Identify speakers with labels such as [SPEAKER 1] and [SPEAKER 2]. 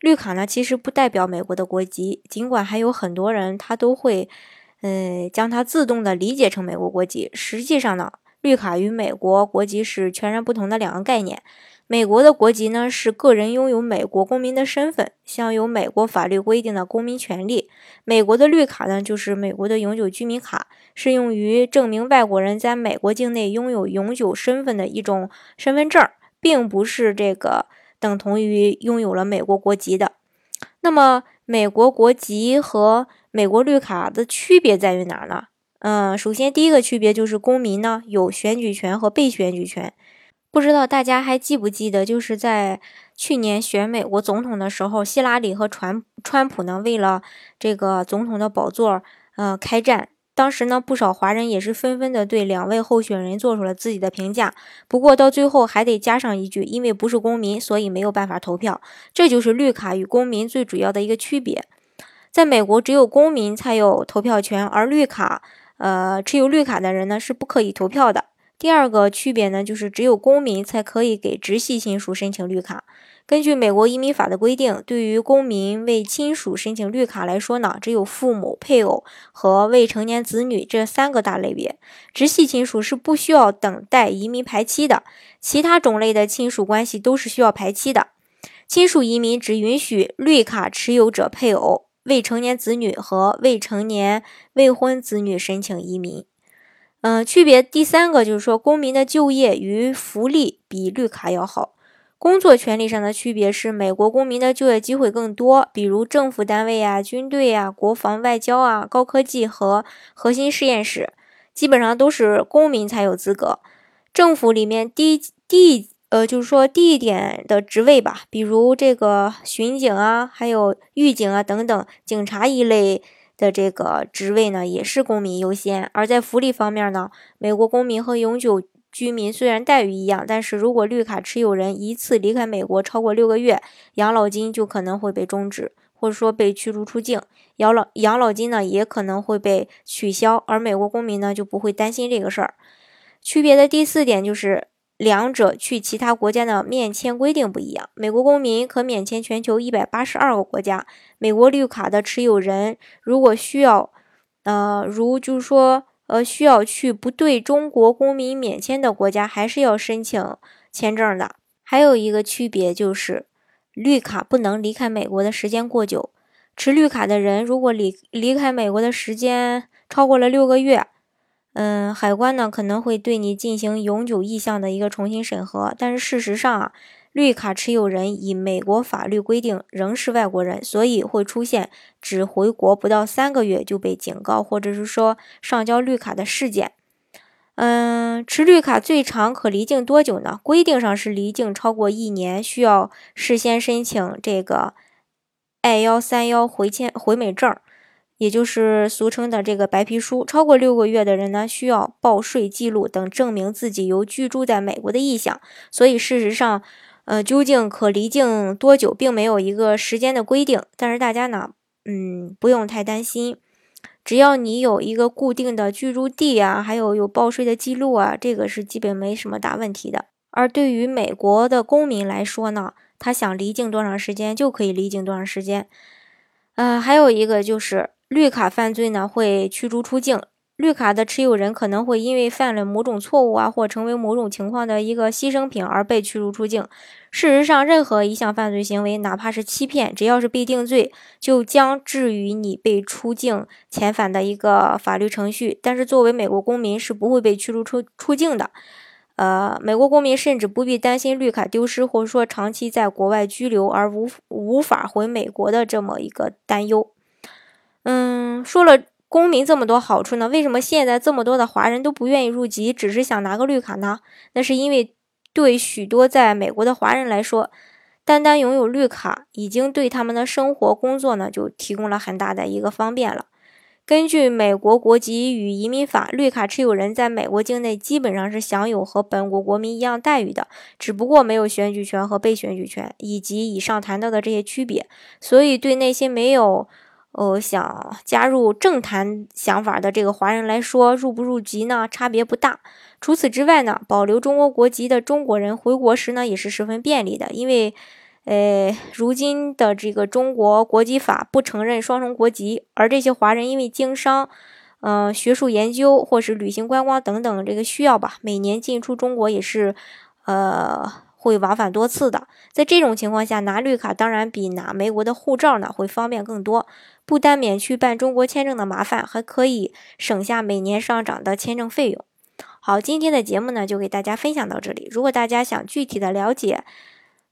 [SPEAKER 1] 绿卡呢，其实不代表美国的国籍，尽管还有很多人他都会，呃，将它自动的理解成美国国籍。实际上呢，绿卡与美国国籍是全然不同的两个概念。美国的国籍呢，是个人拥有美国公民的身份，享有美国法律规定的公民权利。美国的绿卡呢，就是美国的永久居民卡，适用于证明外国人在美国境内拥有永久身份的一种身份证，并不是这个。等同于拥有了美国国籍的，那么美国国籍和美国绿卡的区别在于哪儿呢？嗯，首先第一个区别就是公民呢有选举权和被选举权。不知道大家还记不记得，就是在去年选美国总统的时候，希拉里和川川普呢为了这个总统的宝座，呃，开战。当时呢，不少华人也是纷纷的对两位候选人做出了自己的评价。不过到最后还得加上一句，因为不是公民，所以没有办法投票。这就是绿卡与公民最主要的一个区别。在美国，只有公民才有投票权，而绿卡，呃，持有绿卡的人呢是不可以投票的。第二个区别呢，就是只有公民才可以给直系亲属申请绿卡。根据美国移民法的规定，对于公民为亲属申请绿卡来说呢，只有父母、配偶和未成年子女这三个大类别。直系亲属是不需要等待移民排期的，其他种类的亲属关系都是需要排期的。亲属移民只允许绿卡持有者配偶、未成年子女和未成年未婚子女申请移民。嗯，区别第三个就是说，公民的就业与福利比绿卡要好。工作权利上的区别是，美国公民的就业机会更多，比如政府单位啊、军队啊、国防、外交啊、高科技和核心实验室，基本上都是公民才有资格。政府里面低低呃，就是说低一点的职位吧，比如这个巡警啊、还有狱警啊等等，警察一类的这个职位呢，也是公民优先。而在福利方面呢，美国公民和永久居民虽然待遇一样，但是如果绿卡持有人一次离开美国超过六个月，养老金就可能会被终止，或者说被驱逐出境。养老养老金呢也可能会被取消，而美国公民呢就不会担心这个事儿。区别的第四点就是，两者去其他国家的免签规定不一样。美国公民可免签全球一百八十二个国家，美国绿卡的持有人如果需要，呃，如就是说。呃，需要去不对中国公民免签的国家，还是要申请签证的。还有一个区别就是，绿卡不能离开美国的时间过久。持绿卡的人如果离离开美国的时间超过了六个月，嗯，海关呢可能会对你进行永久意向的一个重新审核。但是事实上啊。绿卡持有人以美国法律规定仍是外国人，所以会出现只回国不到三个月就被警告，或者是说上交绿卡的事件。嗯，持绿卡最长可离境多久呢？规定上是离境超过一年，需要事先申请这个 I 幺三幺回签回美证，也就是俗称的这个白皮书。超过六个月的人呢，需要报税记录等证明自己有居住在美国的意向。所以事实上。呃，究竟可离境多久，并没有一个时间的规定。但是大家呢，嗯，不用太担心，只要你有一个固定的居住地啊，还有有报税的记录啊，这个是基本没什么大问题的。而对于美国的公民来说呢，他想离境多长时间就可以离境多长时间。呃，还有一个就是绿卡犯罪呢，会驱逐出境。绿卡的持有人可能会因为犯了某种错误啊，或成为某种情况的一个牺牲品而被驱逐出境。事实上，任何一项犯罪行为，哪怕是欺骗，只要是被定罪，就将置于你被出境遣返的一个法律程序。但是，作为美国公民是不会被驱逐出出境的。呃，美国公民甚至不必担心绿卡丢失，或者说长期在国外居留而无无法回美国的这么一个担忧。嗯，说了。公民这么多好处呢？为什么现在这么多的华人都不愿意入籍，只是想拿个绿卡呢？那是因为对许多在美国的华人来说，单单拥有绿卡，已经对他们的生活工作呢就提供了很大的一个方便了。根据美国国籍与移民法，绿卡持有人在美国境内基本上是享有和本国国民一样待遇的，只不过没有选举权和被选举权，以及以上谈到的这些区别。所以，对那些没有呃想加入政坛想法的这个华人来说，入不入籍呢差别不大。除此之外呢，保留中国国籍的中国人回国时呢也是十分便利的，因为。呃，如今的这个中国国籍法不承认双重国籍，而这些华人因为经商、嗯学术研究或是旅行观光等等这个需要吧，每年进出中国也是呃会往返多次的。在这种情况下，拿绿卡当然比拿美国的护照呢会方便更多，不单免去办中国签证的麻烦，还可以省下每年上涨的签证费用。好，今天的节目呢就给大家分享到这里。如果大家想具体的了解，